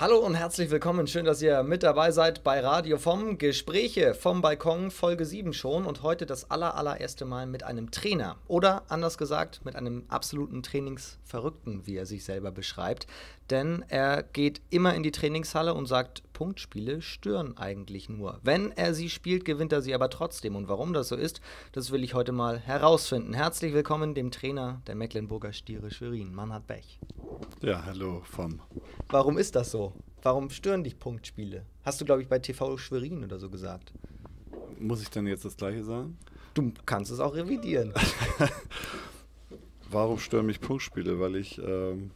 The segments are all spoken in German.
Hallo und herzlich willkommen. Schön, dass ihr mit dabei seid bei Radio vom Gespräche vom Balkon Folge 7 schon und heute das aller, allererste Mal mit einem Trainer oder anders gesagt mit einem absoluten Trainingsverrückten, wie er sich selber beschreibt. Denn er geht immer in die Trainingshalle und sagt, Punktspiele stören eigentlich nur. Wenn er sie spielt, gewinnt er sie aber trotzdem. Und warum das so ist, das will ich heute mal herausfinden. Herzlich willkommen dem Trainer der Mecklenburger Stiere Schwerin, Manhard Bech. Ja, hallo vom. Warum ist das so? Warum stören dich Punktspiele? Hast du, glaube ich, bei TV Schwerin oder so gesagt. Muss ich dann jetzt das gleiche sagen? Du kannst es auch revidieren. Warum stören mich Punktspiele? Weil ich ähm,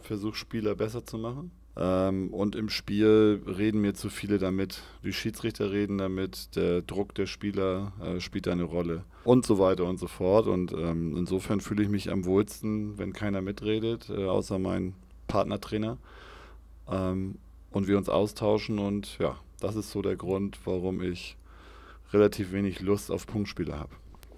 versuche, Spieler besser zu machen. Ähm, und im Spiel reden mir zu viele damit. Die Schiedsrichter reden damit, der Druck der Spieler äh, spielt eine Rolle und so weiter und so fort. Und ähm, insofern fühle ich mich am wohlsten, wenn keiner mitredet, äh, außer mein Partnertrainer. Ähm, und wir uns austauschen. Und ja, das ist so der Grund, warum ich relativ wenig Lust auf Punktspiele habe.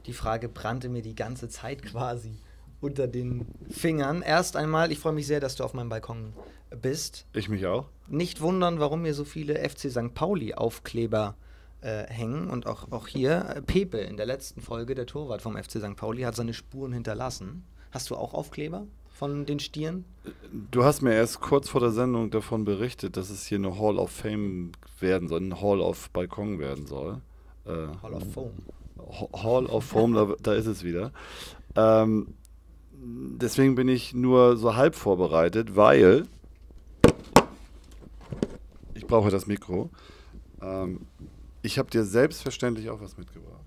Die Frage brannte mir die ganze Zeit quasi unter den Fingern. Erst einmal, ich freue mich sehr, dass du auf meinem Balkon bist. Ich mich auch. Nicht wundern, warum mir so viele FC St. Pauli-Aufkleber äh, hängen. Und auch, auch hier, äh, Pepe in der letzten Folge, der Torwart vom FC St. Pauli, hat seine Spuren hinterlassen. Hast du auch Aufkleber von den Stieren? Du hast mir erst kurz vor der Sendung davon berichtet, dass es hier eine Hall of Fame werden soll, ein Hall of Balkon werden soll. Äh, Hall of Foam. Hall of Foam, da, da ist es wieder. Ähm, deswegen bin ich nur so halb vorbereitet, weil brauche das Mikro. Ähm, ich habe dir selbstverständlich auch was mitgebracht.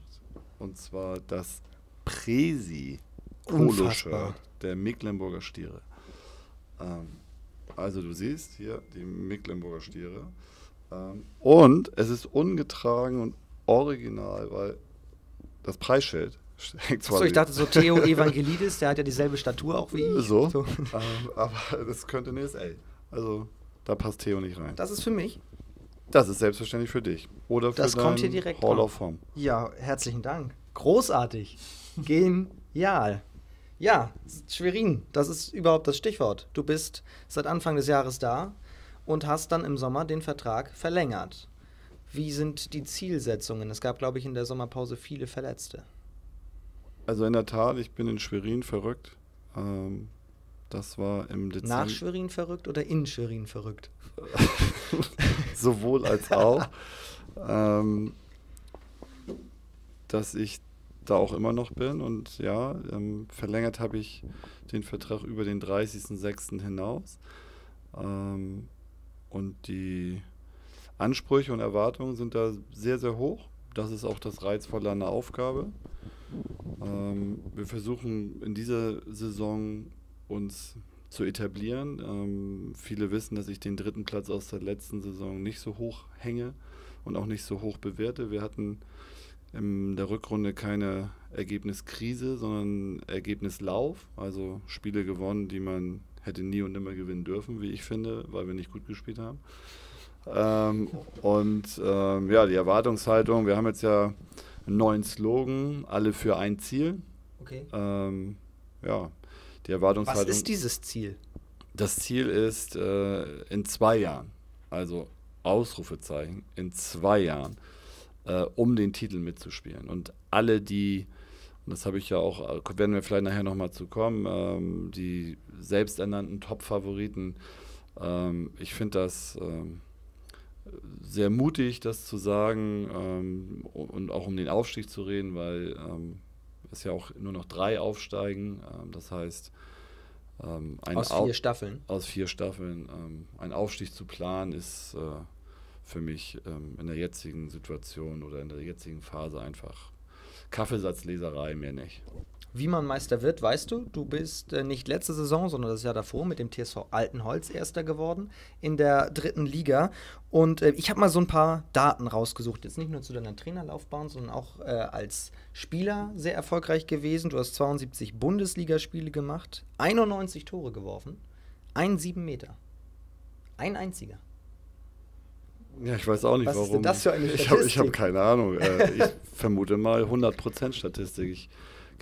Und zwar das Presi Polo-Shirt der Mecklenburger Stiere. Ähm, also du siehst hier die Mecklenburger Stiere. Ähm, und es ist ungetragen und original, weil das Preisschild Achso, ich dachte so Theo Evangelidis, der hat ja dieselbe Statur auch wie ich. So, so. Ähm, aber das könnte eine SL. Also da passt Theo nicht rein. Das ist für mich. Das ist selbstverständlich für dich. Oder für das kommt hier direkt Hall of Fame. Ja, herzlichen Dank. Großartig. Genial. Ja, Schwerin, das ist überhaupt das Stichwort. Du bist seit Anfang des Jahres da und hast dann im Sommer den Vertrag verlängert. Wie sind die Zielsetzungen? Es gab, glaube ich, in der Sommerpause viele Verletzte. Also in der Tat, ich bin in Schwerin verrückt. Ähm, das war im Dezember. Nach Schwerin verrückt oder in Schwerin verrückt? Sowohl als auch. ähm, dass ich da auch immer noch bin und ja, ähm, verlängert habe ich den Vertrag über den 30.06. hinaus. Ähm, und die Ansprüche und Erwartungen sind da sehr, sehr hoch. Das ist auch das Reizvolle an der Aufgabe. Ähm, wir versuchen in dieser Saison uns zu etablieren. Ähm, viele wissen, dass ich den dritten Platz aus der letzten Saison nicht so hoch hänge und auch nicht so hoch bewerte. Wir hatten in der Rückrunde keine Ergebniskrise, sondern Ergebnislauf. Also Spiele gewonnen, die man hätte nie und nimmer gewinnen dürfen, wie ich finde, weil wir nicht gut gespielt haben. Ähm, und ähm, ja, die Erwartungshaltung, wir haben jetzt ja einen neuen Slogan, alle für ein Ziel. Okay. Ähm, ja, die Erwartungshaltung. Was ist dieses Ziel? Das Ziel ist äh, in zwei Jahren, also Ausrufezeichen, in zwei Jahren, äh, um den Titel mitzuspielen. Und alle, die, und das habe ich ja auch, äh, werden wir vielleicht nachher nochmal zu kommen, ähm, die selbsternannten Top-Favoriten, ähm, ich finde das ähm, sehr mutig, das zu sagen ähm, und auch um den Aufstieg zu reden, weil ähm, es ja auch nur noch drei aufsteigen. Ähm, das heißt, ähm, aus vier Staffeln. Aus vier Staffeln. Ähm, ein Aufstieg zu planen ist äh, für mich in der jetzigen Situation oder in der jetzigen Phase einfach Kaffeesatzleserei, mehr nicht. Wie man Meister wird, weißt du, du bist äh, nicht letzte Saison, sondern das Jahr davor mit dem TSV Altenholz Erster geworden in der dritten Liga. Und äh, ich habe mal so ein paar Daten rausgesucht. Jetzt nicht nur zu deiner Trainerlaufbahn, sondern auch äh, als Spieler sehr erfolgreich gewesen. Du hast 72 Bundesligaspiele gemacht, 91 Tore geworfen, ein 7 Meter. Ein einziger. Ja, ich weiß auch nicht, Was warum. Was ist denn das für eine Statistik? Ich habe hab keine Ahnung. Äh, ich vermute mal 100% Statistik. Ich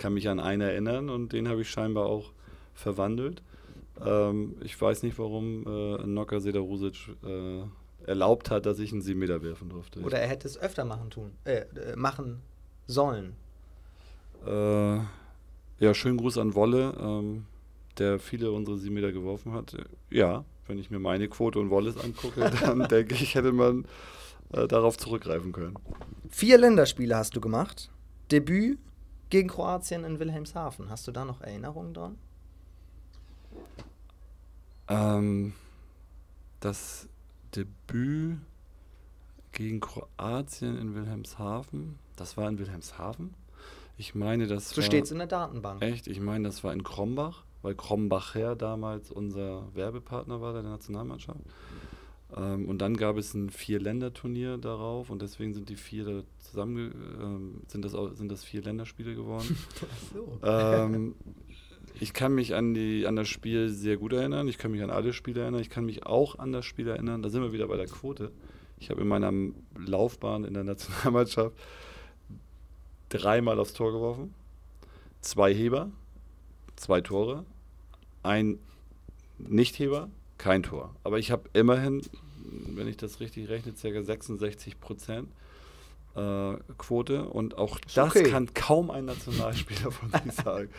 kann mich an einen erinnern und den habe ich scheinbar auch verwandelt. Ähm, ich weiß nicht, warum äh, Nocker Sedarusic äh, erlaubt hat, dass ich einen 7 Meter werfen durfte. Oder er hätte es öfter machen tun, äh, äh, machen sollen. Äh, ja, schönen Gruß an Wolle, ähm, der viele unsere 7 Meter geworfen hat. Ja, wenn ich mir meine Quote und Wolles angucke, dann denke ich, hätte man äh, darauf zurückgreifen können. Vier Länderspiele hast du gemacht. Debüt gegen Kroatien in Wilhelmshaven. Hast du da noch Erinnerungen dran? Ähm, das Debüt gegen Kroatien in Wilhelmshaven, das war in Wilhelmshaven. Ich meine, das So war. steht es in der Datenbank. Echt? Ich meine, das war in Krombach, weil Krombacher damals unser Werbepartner war der Nationalmannschaft. Ähm, und dann gab es ein Vier-Länder-Turnier darauf und deswegen sind die vier da zusammen, ähm, sind, das, auch- sind das vier Länderspiele geworden. So. ähm, ich kann mich an, die, an das Spiel sehr gut erinnern. Ich kann mich an alle Spiele erinnern. Ich kann mich auch an das Spiel erinnern. Da sind wir wieder bei der Quote. Ich habe in meiner Laufbahn in der Nationalmannschaft dreimal aufs Tor geworfen. Zwei Heber, zwei Tore. Ein Nichtheber, kein Tor. Aber ich habe immerhin, wenn ich das richtig rechne, ca. 66 Prozent äh, Quote. Und auch das okay. kann kaum ein Nationalspieler von sich sagen.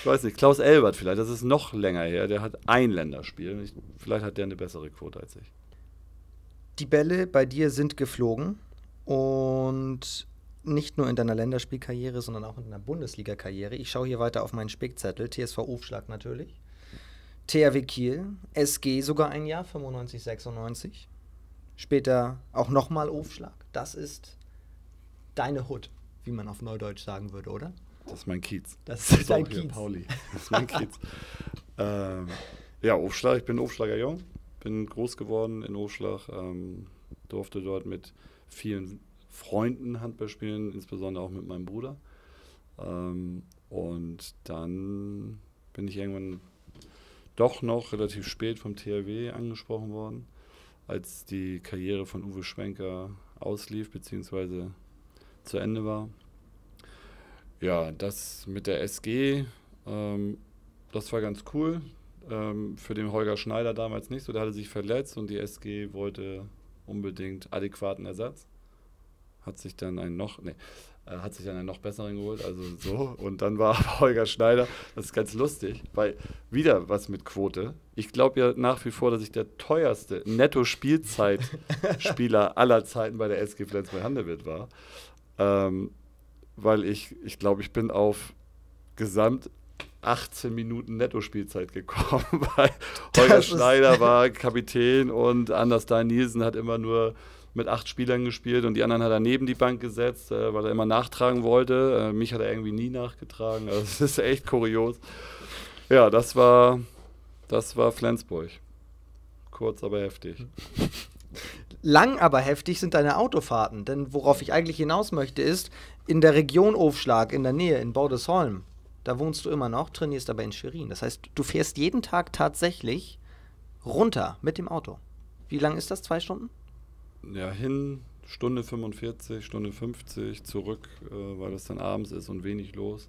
Ich weiß nicht, Klaus Elbert vielleicht, das ist noch länger her. Der hat ein Länderspiel. Ich, vielleicht hat der eine bessere Quote als ich. Die Bälle bei dir sind geflogen und nicht nur in deiner Länderspielkarriere, sondern auch in deiner Bundesliga-Karriere. Ich schaue hier weiter auf meinen Spickzettel. TSV Aufschlag natürlich. THW Kiel, SG sogar ein Jahr, 95, 96. Später auch nochmal Aufschlag. Das ist deine Hut, wie man auf Neudeutsch sagen würde, oder? Das ist mein Kiez. Das ist dein hier, Kiez. Pauli. Das ist mein Kiez. ähm, ja, Aufschlag, ich bin Aufschlager Jung. Bin groß geworden in Aufschlag. Ähm, durfte dort mit vielen Freunden Handball spielen, insbesondere auch mit meinem Bruder. Ähm, und dann bin ich irgendwann doch noch relativ spät vom THW angesprochen worden, als die Karriere von Uwe Schwenker auslief bzw. zu Ende war. Ja, das mit der SG, ähm, das war ganz cool. Ähm, für den Holger Schneider damals nicht so, der hatte sich verletzt und die SG wollte unbedingt adäquaten Ersatz. Hat sich dann einen noch, nee, hat sich dann einen noch besseren geholt, also so. Und dann war Holger Schneider, das ist ganz lustig, weil wieder was mit Quote. Ich glaube ja nach wie vor, dass ich der teuerste Netto-Spielzeit-Spieler aller Zeiten bei der SG Flensburg-Handewitt war. Ähm, weil ich, ich glaube, ich bin auf gesamt 18 Minuten Netto-Spielzeit gekommen, weil Holger Das Schneider war Kapitän und Anders Dahl Nielsen hat immer nur mit acht Spielern gespielt und die anderen hat er neben die Bank gesetzt, äh, weil er immer nachtragen wollte. Äh, mich hat er irgendwie nie nachgetragen. Also das ist echt kurios. Ja, das war, das war Flensburg. Kurz, aber heftig. Lang aber heftig sind deine Autofahrten, denn worauf ich eigentlich hinaus möchte ist, in der Region Aufschlag, in der Nähe, in Bordesholm, da wohnst du immer noch, trainierst aber in Schwerin. Das heißt, du fährst jeden Tag tatsächlich runter mit dem Auto. Wie lang ist das? Zwei Stunden? Ja, hin Stunde 45, Stunde 50, zurück, äh, weil es dann abends ist und wenig los.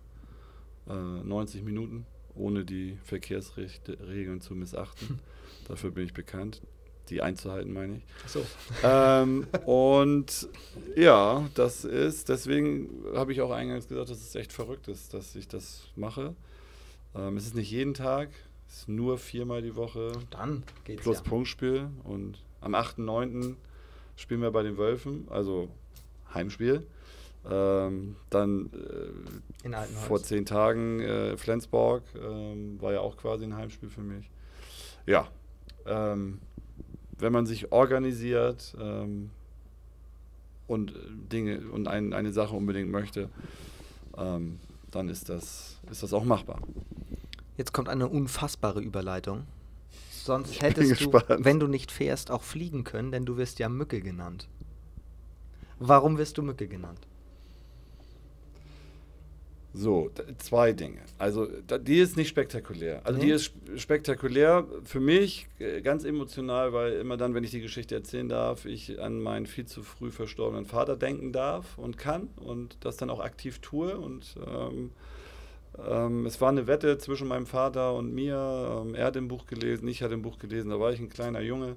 Äh, 90 Minuten, ohne die Verkehrsregeln zu missachten. Dafür bin ich bekannt. Die einzuhalten, meine ich. So. ähm, und ja, das ist, deswegen habe ich auch eingangs gesagt, dass es echt verrückt ist, dass ich das mache. Ähm, es ist nicht jeden Tag, es ist nur viermal die Woche Dann geht's plus ja. Punktspiel. Und am 8.9. spielen wir bei den Wölfen, also Heimspiel. Ähm, dann äh, vor zehn Tagen äh, Flensburg, ähm, war ja auch quasi ein Heimspiel für mich. Ja, ähm, wenn man sich organisiert ähm, und äh, Dinge und ein, eine Sache unbedingt möchte, ähm, dann ist das, ist das auch machbar. Jetzt kommt eine unfassbare Überleitung. Sonst hättest du, gespannt. wenn du nicht fährst, auch fliegen können, denn du wirst ja Mücke genannt. Warum wirst du Mücke genannt? So, zwei Dinge. Also, die ist nicht spektakulär. Also, Nee. die ist sp- spektakulär für mich, äh, ganz emotional, weil immer dann, wenn ich die Geschichte erzählen darf, ich an meinen viel zu früh verstorbenen Vater denken darf und kann und das dann auch aktiv tue. Und ähm, Ähm, es war eine Wette zwischen meinem Vater und mir. Ähm, er hat ein Buch gelesen, ich hatte ein Buch gelesen, da war ich ein kleiner Junge.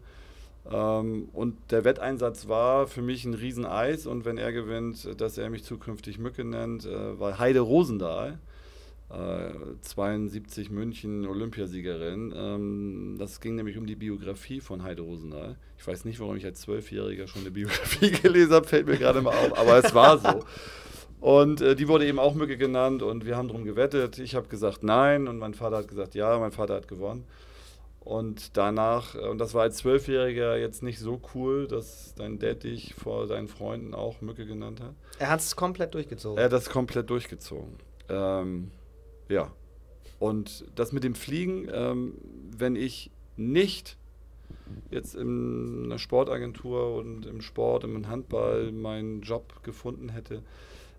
Ähm, und der Wetteinsatz war für mich ein Rieseneis und wenn er gewinnt, dass er mich zukünftig Mücke nennt, äh, war Heide Rosendahl. 72 äh, München Olympiasiegerin. Ähm, das ging nämlich um die Biografie von Heide Rosendahl. Ich weiß nicht, warum ich als Zwölfjähriger schon eine Biografie gelesen habe, fällt mir gerade mal auf, aber es war so. Und äh, die wurde eben auch Mücke genannt und wir haben darum gewettet. Ich habe gesagt nein und mein Vater hat gesagt ja, mein Vater hat gewonnen. Und danach, äh, und das war als Zwölfjähriger jetzt nicht so cool, dass dein Dad dich vor seinen Freunden auch Mücke genannt hat. Er hat es komplett durchgezogen. Er hat das komplett durchgezogen. Ähm, ja. Und das mit dem Fliegen, ähm, wenn ich nicht jetzt in einer Sportagentur und im Sport, im Handball meinen Job gefunden hätte,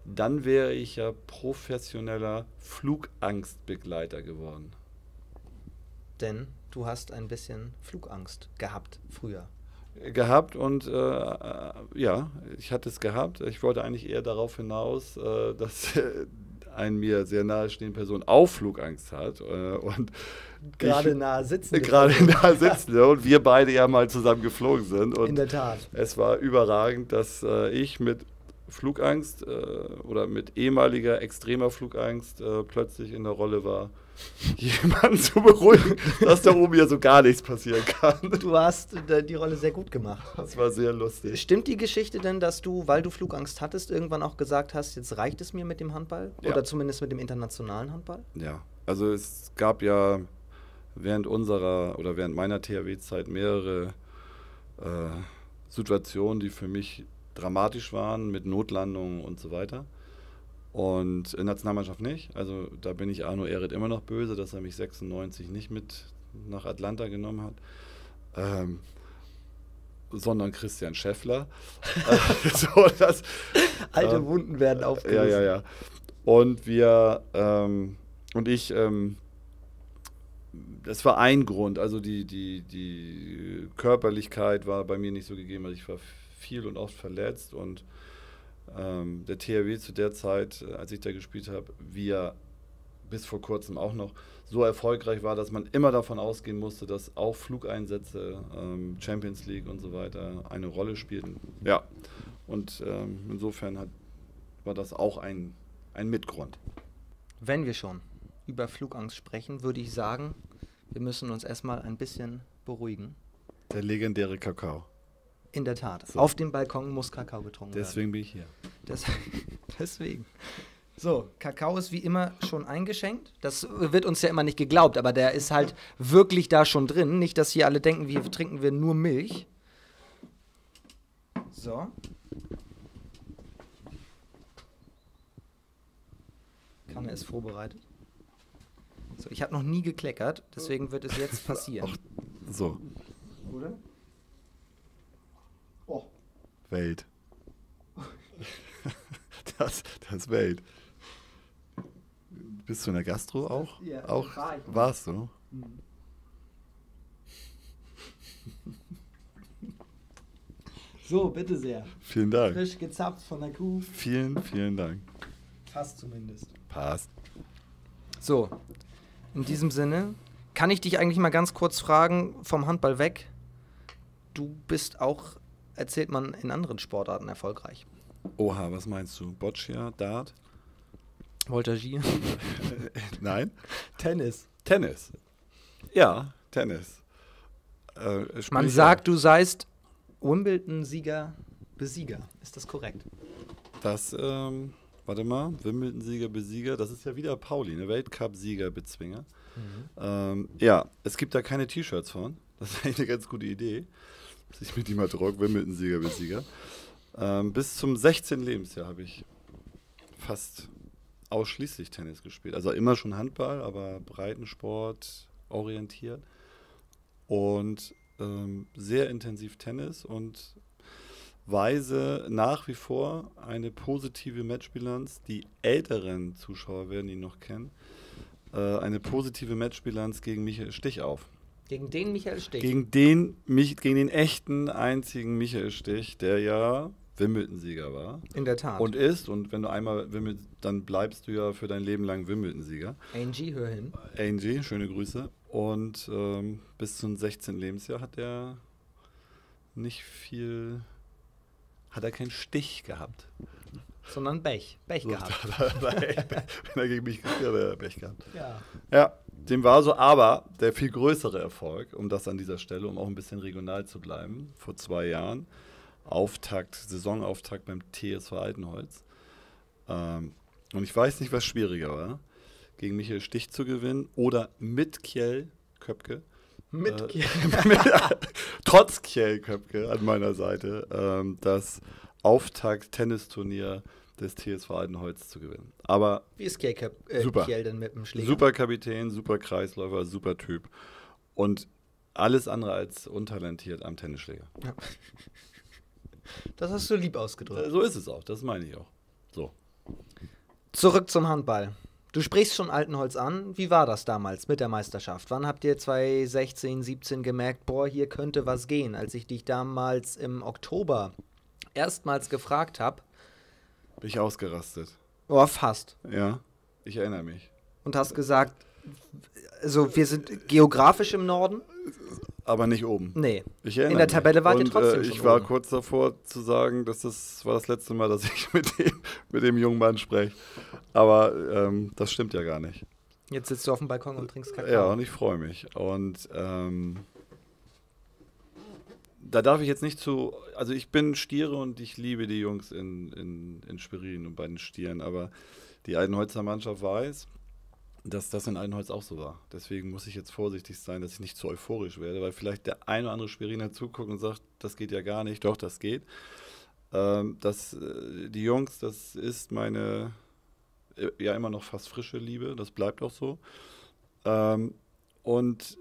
dann wäre ich ja professioneller Flugangstbegleiter geworden. Denn du hast ein bisschen Flugangst gehabt früher. Gehabt und äh, äh ja, ich hatte es gehabt. Ich wollte eigentlich eher darauf hinaus, äh, dass eine mir sehr nahestehende Person auch Flugangst hat. Äh, und gerade nahe sitzen. Gerade nahe sitzen. und wir beide ja mal zusammen geflogen sind. Und In der Tat. Es war überragend, dass äh, ich mit Flugangst äh, oder mit ehemaliger extremer Flugangst äh, plötzlich in der Rolle war, jemanden zu beruhigen, dass da oben ja so gar nichts passieren kann. Du hast äh, die Rolle sehr gut gemacht. Das war sehr lustig. Stimmt die Geschichte denn, dass du, weil du Flugangst hattest, irgendwann auch gesagt hast, jetzt reicht es mir mit dem Handball? Ja. Oder zumindest mit dem internationalen Handball? Ja, also es gab ja während unserer oder während meiner THW-Zeit mehrere äh, Situationen, die für mich dramatisch waren mit Notlandungen und so weiter. Und in der Nationalmannschaft nicht. Also da bin ich Arno Ehret immer noch böse, dass er mich 96 nicht mit nach Atlanta genommen hat. Ähm, sondern Christian Scheffler. so, das, Alte äh, Wunden werden aufgerissen. Ja, ja, ja. Und wir ähm, und ich, ähm, das war ein Grund. Also die, die, die Körperlichkeit war bei mir nicht so gegeben. Also ich war viel und oft verletzt und ähm, der THW zu der Zeit, als ich da gespielt habe, wie er bis vor kurzem auch noch so erfolgreich war, dass man immer davon ausgehen musste, dass auch Flugeinsätze, ähm, Champions League und so weiter eine Rolle spielten. Ja, und ähm, insofern hat, war das auch ein, ein Mitgrund. Wenn wir schon über Flugangst sprechen, würde ich sagen, wir müssen uns erstmal ein bisschen beruhigen. Der legendäre Kakao. In der Tat. So. Auf dem Balkon muss Kakao getrunken Deswegen werden. Deswegen bin ich hier. Des deswegen. So, Kakao ist wie immer schon eingeschenkt. Das wird uns ja immer nicht geglaubt, aber der ist halt wirklich da schon drin. Nicht, dass hier alle denken, wir trinken wir nur Milch. So. Kanne ist vorbereitet. So, ich habe noch nie gekleckert, deswegen wird es jetzt passieren. Ach, so. Oder? Welt. das, das Welt. Bist du in der Gastro auch? Ja, auch war warst du? Mhm. So, bitte sehr. Vielen Dank. Frisch gezapft von der Kuh. Vielen, vielen Dank. Passt zumindest. Passt. So, in diesem Sinne, kann ich dich eigentlich mal ganz kurz fragen, vom Handball weg? Du bist auch erzählt man in anderen Sportarten erfolgreich. Oha, was meinst du? Boccia, Dart? Voltagier? Nein. Tennis. Tennis. Ja, Tennis. Äh, man sagt, du seist Wimbledon-Sieger, Besieger. Ist das korrekt? Das, ähm, warte mal, Wimbledon-Sieger, Besieger, das ist ja wieder Pauli, ne? Weltcup-Sieger, Bezwinger. Mhm. Ähm, ja, es gibt da keine T-Shirts von. Das ist eigentlich eine ganz gute Idee dass ich mit ihm Rock Wimbledon-Sieger bis Sieger. Ähm, bis zum 16. Lebensjahr habe ich fast ausschließlich Tennis gespielt. Also immer schon Handball, aber Breitensport orientiert. Und ähm, sehr intensiv Tennis und weise nach wie vor eine positive Matchbilanz. Die älteren Zuschauer werden ihn noch kennen. Äh, eine positive Matchbilanz gegen Michael Stich auf. Gegen den Michael Stich? Gegen den, mich, gegen den echten, einzigen Michael Stich, der ja Wimbledon-Sieger war. In der Tat. Und ist, und wenn du einmal Wimbledon, dann bleibst du ja für dein Leben lang Wimbledon-Sieger. Angie, hör hin. Angie, schöne Grüße. Und ähm, bis zum 16. Lebensjahr hat er nicht viel, hat er keinen Stich gehabt. Sondern Bech. Bech So, gehabt. wenn er gegen mich gespielt hat, hat er Pech gehabt. Ja. Ja, dem war so, aber der viel größere Erfolg, um das an dieser Stelle, um auch ein bisschen regional zu bleiben, vor zwei Jahren, Auftakt, Saisonauftakt beim TSV Altenholz. Ähm, und ich weiß nicht, was schwieriger war, gegen Michael Stich zu gewinnen oder mit Kjell Köpke. Mit äh, Kiel. mit, trotz Kjell Köpke an meiner Seite, ähm, das Auftakt-Tennisturnier des TSV Altenholz zu gewinnen. Aber Wie ist Kiel, äh, Super. Kiel denn mit dem Schläger? Super Kapitän, super Kreisläufer, super Typ. Und alles andere als untalentiert am Tennisschläger. Das hast du lieb ausgedrückt. Äh, So ist es auch, das meine ich auch. So. Zurück zum Handball. Du sprichst schon Altenholz an. Wie war das damals mit der Meisterschaft? Wann habt ihr 2016, 17 gemerkt, boah, hier könnte was gehen? Als ich dich damals im Oktober erstmals gefragt habe, Bin ich ausgerastet. oh, fast. Ja, ich erinnere mich. Und hast gesagt, also wir sind geografisch im Norden? Aber nicht oben. Nee. Ich erinnere In der. Tabelle wart ihr Und, trotzdem Äh, schon ich war oben. kurz davor zu sagen, dass das war das letzte Mal, dass ich mit dem, mit dem jungen Mann spreche. Aber ähm, das stimmt ja gar nicht. Jetzt sitzt du auf dem Balkon und trinkst Kakao. Ja, und ich freue mich. Und ähm, da darf ich jetzt nicht zu. Also, ich bin Stiere und ich liebe die Jungs in, in, in Schwerin und bei den Stieren, aber die Altenholzer Mannschaft weiß, dass das in Altenholz auch so war. Deswegen muss ich jetzt vorsichtig sein, dass ich nicht zu euphorisch werde, weil vielleicht der ein oder andere Schweriner zuguckt und sagt, das geht ja gar nicht. Doch, das geht. Ähm, das, äh, die Jungs, das ist meine äh, ja immer noch fast frische Liebe, das bleibt auch so. Ähm, und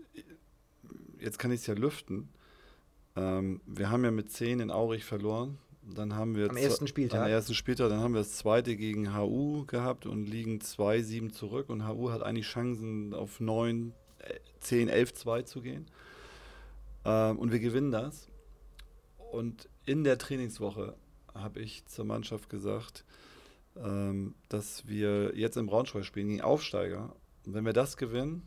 jetzt kann ich es ja lüften. Ähm, wir haben ja mit 10 in Aurich verloren. Dann haben wir Am ersten Spieltag? Am ersten Spieltag, dann haben wir das zweite gegen HU gehabt und liegen 2-7 zurück. Und HU hat eigentlich Chancen auf 9, äh, 10, 11, 2 zu gehen. Ähm, und wir gewinnen das. Und in der Trainingswoche habe ich zur Mannschaft gesagt, ähm, dass wir jetzt im Braunschweig spielen gegen Aufsteiger. Und wenn wir das gewinnen,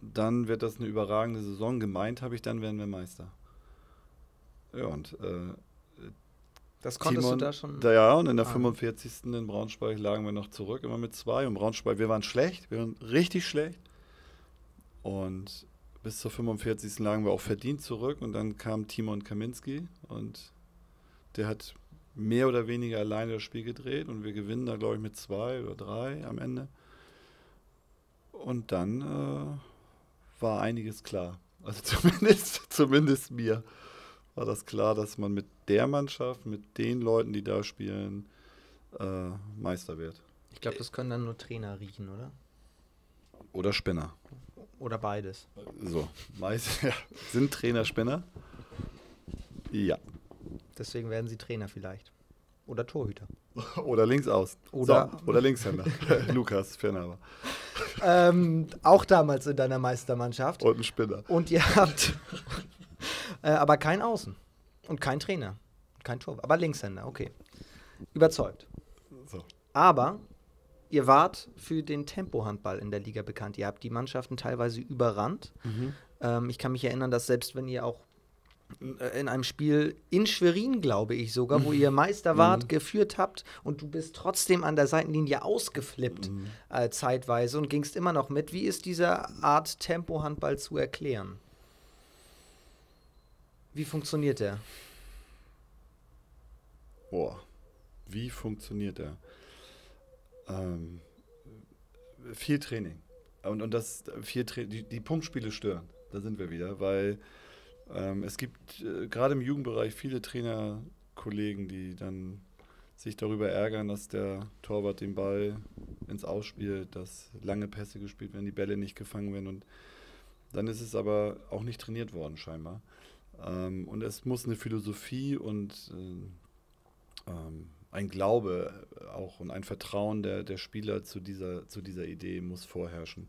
dann wird das eine überragende Saison. Gemeint habe ich, dann werden wir Meister. Ja, und äh, Das konntest Timon, du da schon. Da, ja, und in der Ah. 45. in Braunschweig lagen wir noch zurück, immer mit zwei. Und Braunschweig, wir waren schlecht, wir waren richtig schlecht. Und bis zur 45. lagen wir auch verdient zurück. Und dann kam Timon Kaminski und der hat mehr oder weniger alleine das Spiel gedreht. Und wir gewinnen da, glaube ich, mit zwei oder drei am Ende. Und dann äh, war einiges klar. Also zumindest, zumindest mir war das klar, dass man mit der Mannschaft, mit den Leuten, die da spielen, äh, Meister wird. Ich glaube, das können dann nur Trainer riechen, oder? Oder Spinner. Oder beides. So, meist, ja. sind Trainer Spinner? Ja. Deswegen werden sie Trainer vielleicht. Oder Torhüter. Oder links aus. Oder- so, oder Linkshänder. Lukas Fernhaber. ähm, auch damals in deiner Meistermannschaft. Und ein Spinner. Und ihr habt äh, aber kein Außen. Und kein Trainer. Kein Tor. Aber Linkshänder, okay. Überzeugt. So. Aber ihr wart für den Tempohandball in der Liga bekannt. Ihr habt die Mannschaften teilweise überrannt. Ähm, ich kann mich erinnern, dass selbst wenn ihr auch in einem Spiel in Schwerin, glaube ich sogar, wo ihr Meister wart, geführt habt und du bist trotzdem an der Seitenlinie ausgeflippt äh, zeitweise und gingst immer noch mit. Wie ist diese Art Tempohandball zu erklären? Wie funktioniert der? Boah, wie funktioniert der? Ähm, viel Training. Und, und das viel Tra die, die Punktspiele stören. Da sind wir wieder, weil ähm, es gibt äh, gerade im Jugendbereich viele Trainerkollegen, die dann sich darüber ärgern, dass der Torwart den Ball ins Ausspielt, dass lange Pässe gespielt werden, die Bälle nicht gefangen werden. Und dann ist es aber auch nicht trainiert worden, scheinbar. Ähm, und es muss eine Philosophie und äh, ähm, ein Glaube auch und ein Vertrauen der, der Spieler zu dieser, zu dieser Idee muss vorherrschen.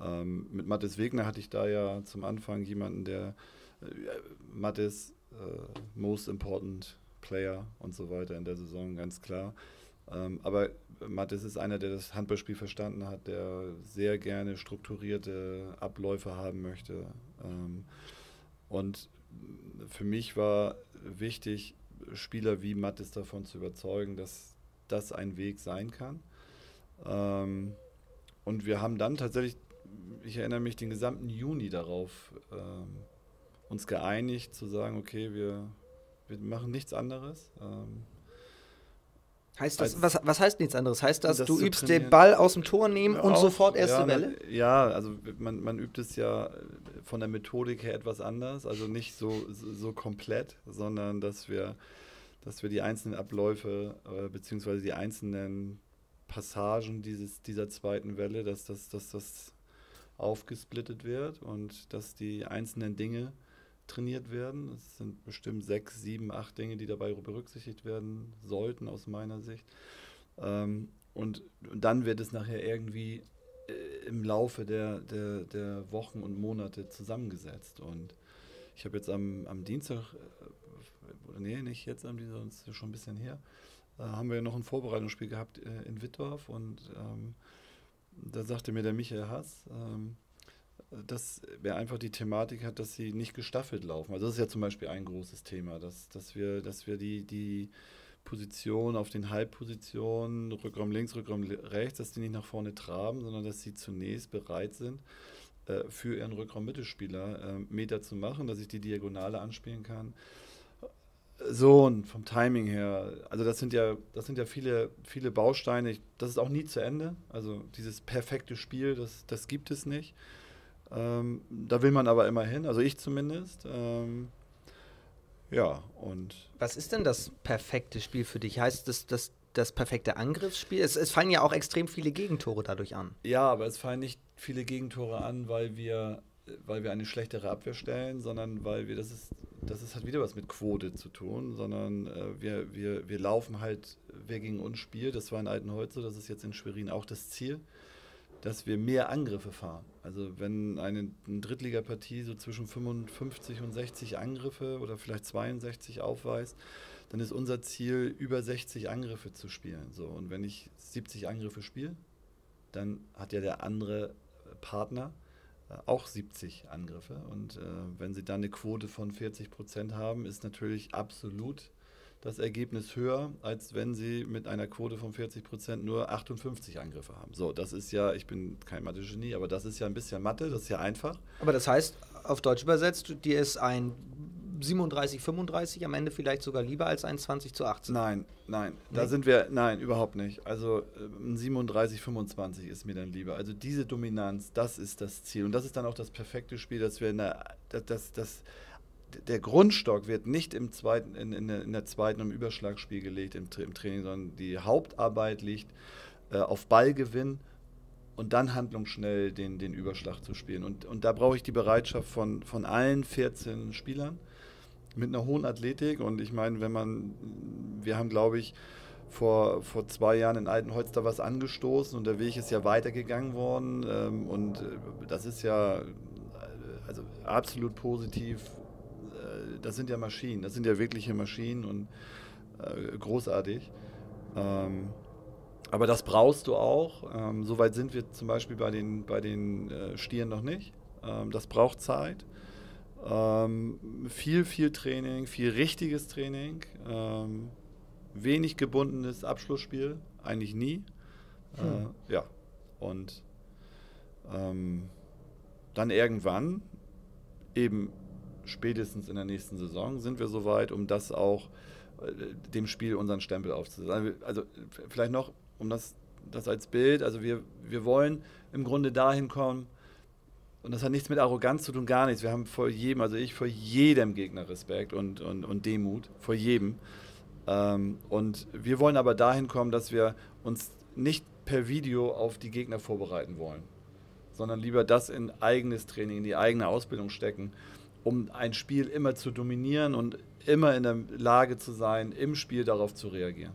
Ähm, mit Mathis Wegner hatte ich da ja zum Anfang jemanden, der äh, Mathis, äh, most important Player und so weiter in der Saison, ganz klar. Ähm, aber Mattes ist einer, der das Handballspiel verstanden hat, der sehr gerne strukturierte Abläufe haben möchte. Ähm, und für mich war wichtig, Spieler wie Mattes davon zu überzeugen, dass das ein Weg sein kann. Ähm, und wir haben dann tatsächlich, ich erinnere mich, den gesamten Juni darauf ähm, uns geeinigt, zu sagen, okay, wir, wir machen nichts anderes. Ähm, Heißt das, was, was heißt nichts anderes? Heißt das, das du übst den Ball aus dem Tor nehmen und auch, sofort erste ja, Welle? Ja, also man, man übt es ja von der Methodik her etwas anders, also nicht so, so komplett, sondern dass wir, dass wir die einzelnen Abläufe äh, beziehungsweise die einzelnen Passagen dieses, dieser zweiten Welle, dass das, dass das aufgesplittet wird und dass die einzelnen Dinge trainiert werden. Es sind bestimmt sechs, sieben, acht Dinge, die dabei berücksichtigt werden sollten, aus meiner Sicht. Ähm, und, und, dann wird es nachher irgendwie äh, im Laufe der, der, der, Wochen und Monate zusammengesetzt. Und ich habe jetzt am, am Dienstag, äh, nee, nicht jetzt am Dienstag, das ist schon ein bisschen her, äh, haben wir noch ein Vorbereitungsspiel gehabt äh, in Wittorf und ähm, da sagte mir der Michael Hass, ähm, dass wer einfach die Thematik hat, dass sie nicht gestaffelt laufen. Also das ist ja zum Beispiel ein großes Thema, dass, dass wir, dass wir die, die Position auf den Halbpositionen, Rückraum links, Rückraum rechts, dass die nicht nach vorne traben, sondern dass sie zunächst bereit sind, äh, für ihren Rückraum-Mittelspieler äh, Meter zu machen, dass ich die Diagonale anspielen kann. So, und vom Timing her, also das sind ja, das sind ja viele, viele Bausteine. Ich, das ist auch nie zu Ende. Also dieses perfekte Spiel, das, das gibt es nicht. Ähm, da will man aber immer hin, also ich zumindest. Ähm, ja, und. Was ist denn das perfekte Spiel für dich? Heißt das das, das perfekte Angriffsspiel? Es, es fallen ja auch extrem viele Gegentore dadurch an. Ja, aber es fallen nicht viele Gegentore an, weil wir, weil wir eine schlechtere Abwehr stellen, sondern weil wir, das ist, das ist halt wieder was mit Quote zu tun, sondern äh, wir, wir, wir laufen halt, wer gegen uns spielt, das war in Altenholz so, das ist jetzt in Schwerin auch das Ziel dass wir mehr Angriffe fahren. Also wenn eine, eine Drittligapartie so zwischen 55 und 60 Angriffe oder vielleicht 62 aufweist, dann ist unser Ziel, über 60 Angriffe zu spielen. So, und wenn ich 70 Angriffe spiele, dann hat ja der andere Partner äh, auch 70 Angriffe. Und äh, wenn sie dann eine Quote von 40 Prozent haben, ist natürlich absolut das Ergebnis höher, als wenn sie mit einer Quote von 40 Prozent nur 58 Angriffe haben. So, das ist ja, ich bin kein Mathe-Genie, aber das ist ja ein bisschen Mathe, das ist ja einfach. Aber das heißt, auf Deutsch übersetzt, dir ist ein 37, 35 am Ende vielleicht sogar lieber als ein 20 zu 18? Nein, nein, nee. da sind wir, nein, überhaupt nicht. Also ein 37, 25 ist mir dann lieber. Also diese Dominanz, das ist das Ziel. Und das ist dann auch das perfekte Spiel, dass wir in der, das, das, das der Grundstock wird nicht im zweiten, in, in, der, in der zweiten im Überschlagspiel gelegt im, im Training, sondern die Hauptarbeit liegt äh, auf Ballgewinn und dann handlungsschnell den, den Überschlag zu spielen. Und, und da brauche ich die Bereitschaft von, von allen 14 Spielern mit einer hohen Athletik. Und ich meine, wenn man, wir haben, glaube ich, vor, vor zwei Jahren in Altenholz da was angestoßen und der Weg ist ja weitergegangen worden. Ähm, und äh, das ist ja äh, also absolut positiv das sind ja Maschinen, das sind ja wirkliche Maschinen und äh, großartig. Ähm, aber das brauchst du auch. Ähm, Soweit sind wir zum Beispiel bei den, bei den äh, Stieren noch nicht. Ähm, das braucht Zeit. Ähm, viel, viel Training, viel richtiges Training. Ähm, wenig gebundenes Abschlussspiel, eigentlich nie. Hm. Äh, ja, und ähm, dann irgendwann eben spätestens in der nächsten Saison sind wir soweit, um das auch äh, dem Spiel unseren Stempel aufzusetzen. Also, also vielleicht noch, um das, das als Bild, also wir, wir wollen im Grunde dahin kommen, und das hat nichts mit Arroganz zu tun, gar nichts. Wir haben vor jedem, also ich vor jedem Gegner Respekt und, und, und Demut, vor jedem. Ähm, und wir wollen aber dahin kommen, dass wir uns nicht per Video auf die Gegner vorbereiten wollen, sondern lieber das in eigenes Training, in die eigene Ausbildung stecken um ein Spiel immer zu dominieren und immer in der Lage zu sein, im Spiel darauf zu reagieren.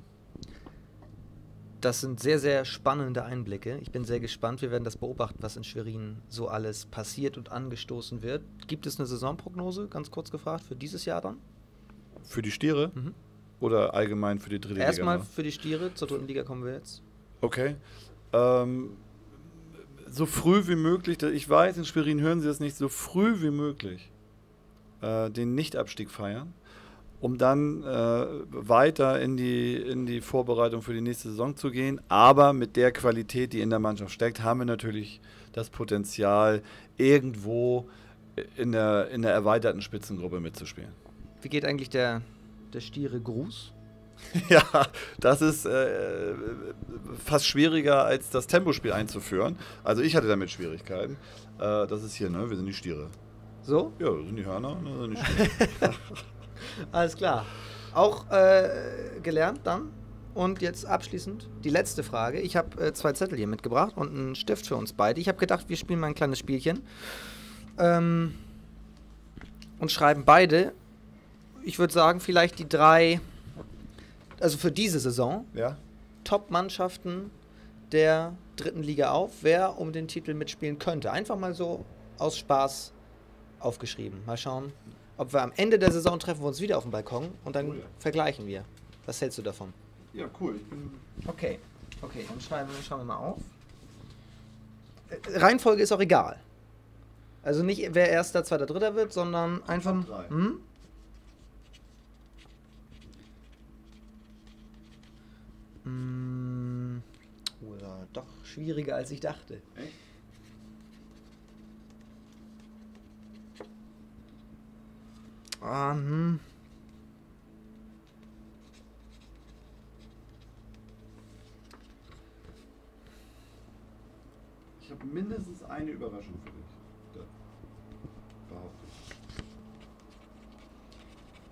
Das sind sehr, sehr spannende Einblicke. Ich bin sehr gespannt. Wir werden das beobachten, was in Schwerin so alles passiert und angestoßen wird. Gibt es eine Saisonprognose, ganz kurz gefragt, für dieses Jahr dann? Für die Stiere? Mhm. oder allgemein für die dritte Erstmal Liga? für die Stiere, zur dritten Liga kommen wir jetzt. Okay. Ähm, so früh wie möglich, ich weiß, in Schwerin hören Sie das nicht, so früh wie möglich äh, den Nichtabstieg feiern, um dann äh, weiter in die, in die Vorbereitung für die nächste Saison zu gehen. Aber mit der Qualität, die in der Mannschaft steckt, haben wir natürlich das Potenzial, irgendwo in der, in der erweiterten Spitzengruppe mitzuspielen. Wie geht eigentlich der, der Stiere Gruß? ja, das ist äh, fast schwieriger als das Tempospiel einzuführen. Also ich hatte damit Schwierigkeiten. Äh, das ist hier, ne? Wir sind die Stiere. So? Ja, das sind die Hörner, ne? Das sind die. Alles klar. Auch äh, gelernt dann. Und jetzt abschließend die letzte Frage. Ich habe äh, zwei Zettel hier mitgebracht und einen Stift für uns beide. Ich habe gedacht, wir spielen mal ein kleines Spielchen. Ähm, und schreiben beide, ich würde sagen, vielleicht die drei, also für diese Saison, ja? Top-Mannschaften der dritten Liga auf, wer um den Titel mitspielen könnte. Einfach mal so aus Spaß aufgeschrieben. Mal schauen, ob wir am Ende der Saison treffen wir uns wieder auf dem Balkon und dann Oh ja. vergleichen wir. Was hältst du davon? Ja, cool. Okay, okay, dann schreiben, schauen wir mal auf. Äh, Reihenfolge ist auch egal. Also nicht wer erster, zweiter, dritter wird, sondern einfach. Hm? Mm, Oder doch schwieriger als ich dachte. Echt? Ah, hm. Ich habe mindestens eine Überraschung für dich. Behaupte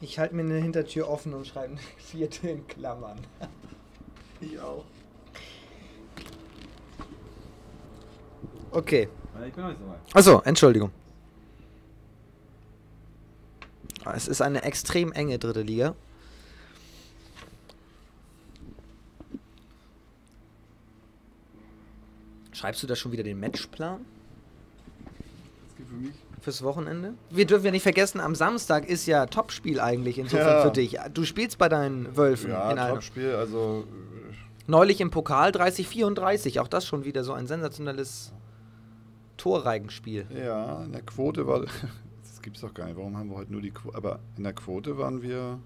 ich. Ich halte mir eine Hintertür offen und schreibe eine vierte in Klammern. Ich auch. Okay. Ich bin noch nicht so weit. Achso, Entschuldigung. Ah, Es ist eine extrem enge dritte Liga. Schreibst du da schon wieder den Matchplan Das geht für mich. fürs Wochenende? Wir dürfen ja nicht vergessen, am Samstag ist ja Topspiel eigentlich insofern Ja. für dich. Du spielst bei deinen Wölfen Ja, in. Topspiel, also Neulich im Pokal 30-34, auch das schon wieder so ein sensationelles Torreigenspiel. äh, ja, in der Quote war. Gibt's doch gar nicht. Warum haben wir heute nur die Quote? Aber in der Quote waren wir.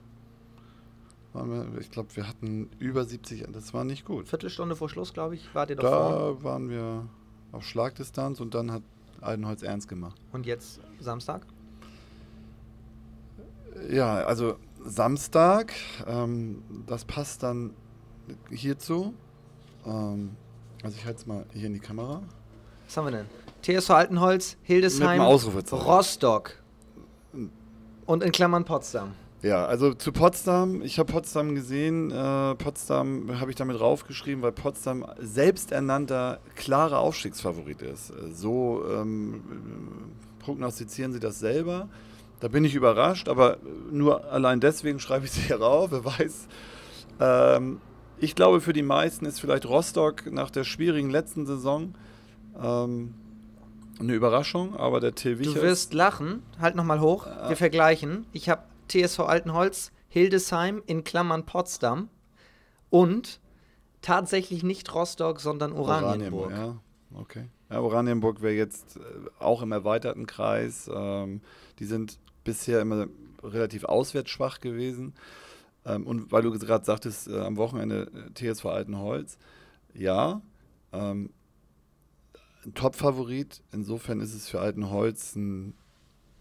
Waren wir ich glaube, wir hatten über 70. Das war nicht gut. Viertelstunde vor Schluss, glaube ich, wart ihr doch vorne. Da waren wir auf Schlagdistanz und dann hat Altenholz ernst gemacht. Und jetzt Samstag? Ja, also Samstag, ähm, das passt dann hierzu. Ähm, also ich halte es mal hier in die Kamera. Was haben wir denn? TSV Altenholz, Hildesheim. Rostock und in Klammern Potsdam. Ja, also zu Potsdam. Ich habe Potsdam gesehen. Äh, Potsdam habe ich damit raufgeschrieben, weil Potsdam selbsternannter klarer Aufstiegsfavorit ist. So ähm, äh, prognostizieren sie das selber. Da bin ich überrascht, aber nur allein deswegen schreibe ich sie hier rauf. Wer weiß. Ähm, ich glaube, für die meisten ist vielleicht Rostock nach der schwierigen letzten Saison ähm, eine Überraschung, aber der Till Du wirst lachen. Halt nochmal hoch. Wir vergleichen. Ich habe TSV Altenholz, Hildesheim in Klammern Potsdam und tatsächlich nicht Rostock, sondern Oranienburg. Ja, okay. Ja, Oranienburg wäre jetzt äh, auch im erweiterten Kreis. Ähm, die sind bisher immer relativ auswärtsschwach gewesen. Ähm, und weil du gerade sagtest, äh, am Wochenende äh, TSV Altenholz, ja, ähm, Top-Favorit. Insofern ist es für Altenholz ein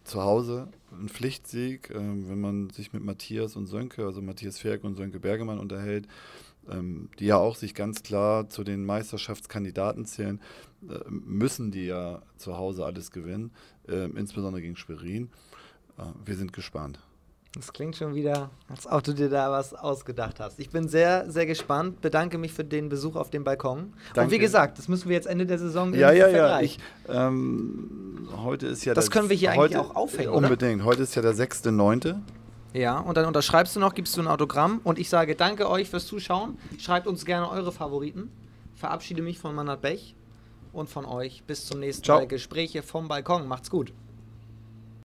Zuhause ein Pflichtsieg, ähm, wenn man sich mit Matthias und Sönke, also Matthias Ferk und Sönke Bergemann unterhält, ähm, die ja auch sich ganz klar zu den Meisterschaftskandidaten zählen, äh, müssen die ja zu Hause alles gewinnen, äh, insbesondere gegen Schwerin. Äh, wir sind gespannt. Das klingt schon wieder, als ob du dir da was ausgedacht hast. Ich bin sehr, sehr gespannt. Bedanke mich für den Besuch auf dem Balkon. Und Danke. wie gesagt, das müssen wir jetzt Ende der Saison Ja, ja, ja. Ich, ähm, heute ist ja Das der- können wir hier eigentlich heute, auch aufhängen, oder? Unbedingt. Heute ist ja der 6.9. Ja, und dann unterschreibst du noch, gibst du ein Autogramm und ich sage danke euch fürs Zuschauen. Schreibt uns gerne eure Favoriten. Verabschiede mich von Manat Bech und von euch. Bis zum nächsten Ciao. Mal. Gespräche vom Balkon. Macht's gut.